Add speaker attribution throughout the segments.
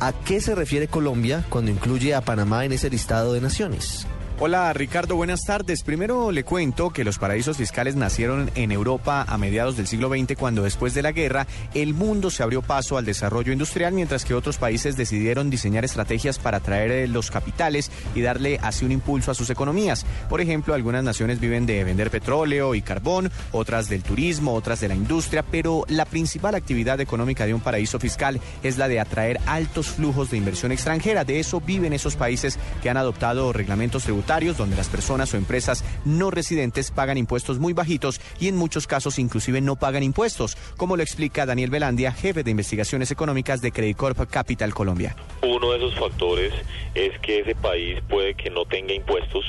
Speaker 1: ¿A qué se refiere Colombia cuando incluye a Panamá en ese listado de naciones?
Speaker 2: Hola Ricardo, buenas tardes. Primero le cuento que los paraísos fiscales nacieron en Europa a mediados del siglo XX cuando después de la guerra el mundo se abrió paso al desarrollo industrial mientras que otros países decidieron diseñar estrategias para atraer eh, los capitales y darle así un impulso a sus economías. Por ejemplo, algunas naciones viven de vender petróleo y carbón, otras del turismo, otras de la industria, pero la principal actividad económica de un paraíso fiscal es la de atraer altos flujos de inversión extranjera. De eso viven esos países que han adoptado reglamentos tributarios donde las personas o empresas no residentes pagan impuestos muy bajitos y en muchos casos inclusive no pagan impuestos, como lo explica Daniel Velandia, jefe de investigaciones económicas de Credit Corp Capital Colombia.
Speaker 3: Uno de esos factores es que ese país puede que no tenga impuestos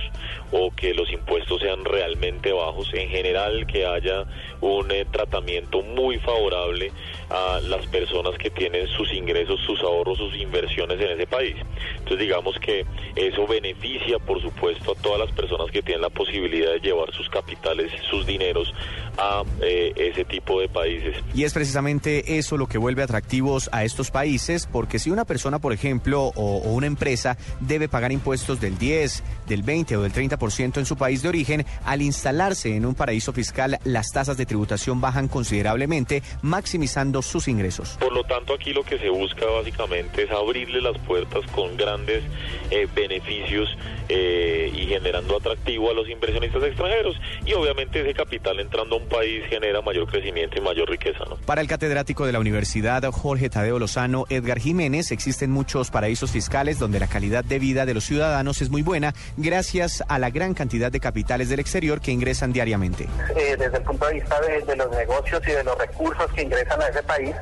Speaker 3: o que los impuestos sean realmente bajos. En general, que haya un eh, tratamiento muy favorable a las personas que tienen sus ingresos, sus ahorros, sus inversiones en ese país. Entonces, digamos que eso beneficia, por supuesto, a todas las personas que tienen la posibilidad de llevar sus capitales, sus dineros a eh, ese tipo de países.
Speaker 2: Y es precisamente eso lo que vuelve atractivos a estos países, porque si una persona, por ejemplo, o, o una empresa debe pagar impuestos del 10, del 20 o del 30% en su país de origen, al instalarse en un paraíso fiscal, las tasas de tributación bajan considerablemente, maximizando sus ingresos.
Speaker 3: Por lo tanto, aquí lo que se busca básicamente es abrirle las puertas con grandes eh, beneficios eh, y generando atractivo a los inversionistas extranjeros. Y obviamente ese capital entrando un país genera mayor crecimiento y mayor riqueza. ¿no?
Speaker 2: Para el catedrático de la Universidad Jorge Tadeo Lozano, Edgar Jiménez, existen muchos paraísos fiscales donde la calidad de vida de los ciudadanos es muy buena gracias a la gran cantidad de capitales del exterior que ingresan diariamente.
Speaker 4: Eh, desde el punto de vista de, de, los negocios y de los recursos que ingresan a ese país,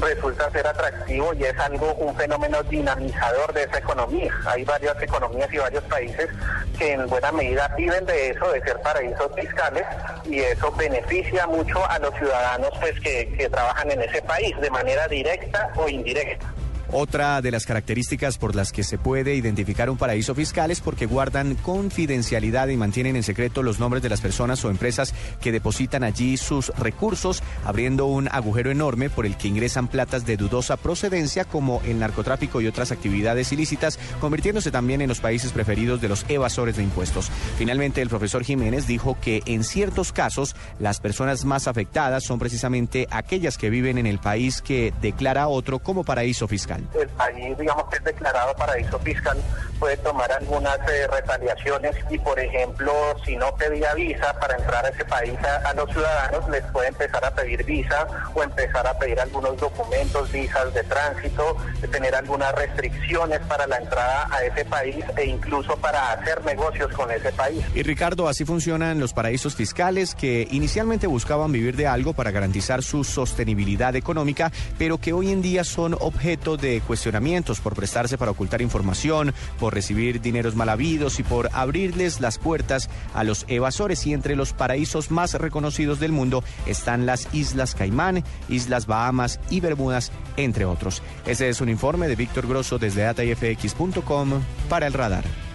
Speaker 4: resulta ser atractivo y es algo, un fenómeno dinamizador de esa economía. Hay varias economías y varios países que en buena medida viven de eso, de ser paraísos fiscales, y eso beneficia mucho a los ciudadanos pues, que, que trabajan en ese país de manera directa o indirecta.
Speaker 2: Otra de las características por las que se puede identificar un paraíso fiscal es porque guardan confidencialidad y mantienen en secreto los nombres de las personas o empresas que depositan allí sus recursos, abriendo un agujero enorme por el que ingresan platas de dudosa procedencia como el narcotráfico y otras actividades ilícitas, convirtiéndose también en los países preferidos de los evasores de impuestos. Finalmente, el profesor Jiménez dijo que en ciertos casos las personas más afectadas son precisamente aquellas que viven en el país que declara otro como paraíso fiscal
Speaker 4: el país, digamos que es declarado paraíso fiscal, puede tomar algunas eh, retaliaciones y, por ejemplo, si no pedía visa para entrar a ese país a, los ciudadanos, les puede empezar a pedir visa o empezar a pedir algunos documentos, visas de tránsito, tener algunas restricciones para la entrada a ese país e incluso para hacer negocios con ese país.
Speaker 2: Y Ricardo, así funcionan los paraísos fiscales que inicialmente buscaban vivir de algo para garantizar su sostenibilidad económica, pero que hoy en día son objeto de cuestionamientos por prestarse para ocultar información, por recibir dineros mal habidos y por abrirles las puertas a los evasores. Y entre los paraísos más reconocidos del mundo están las Islas Caimán, Islas Bahamas y Bermudas, entre otros. Ese es un informe de Víctor Grosso desde datafx.com para el radar.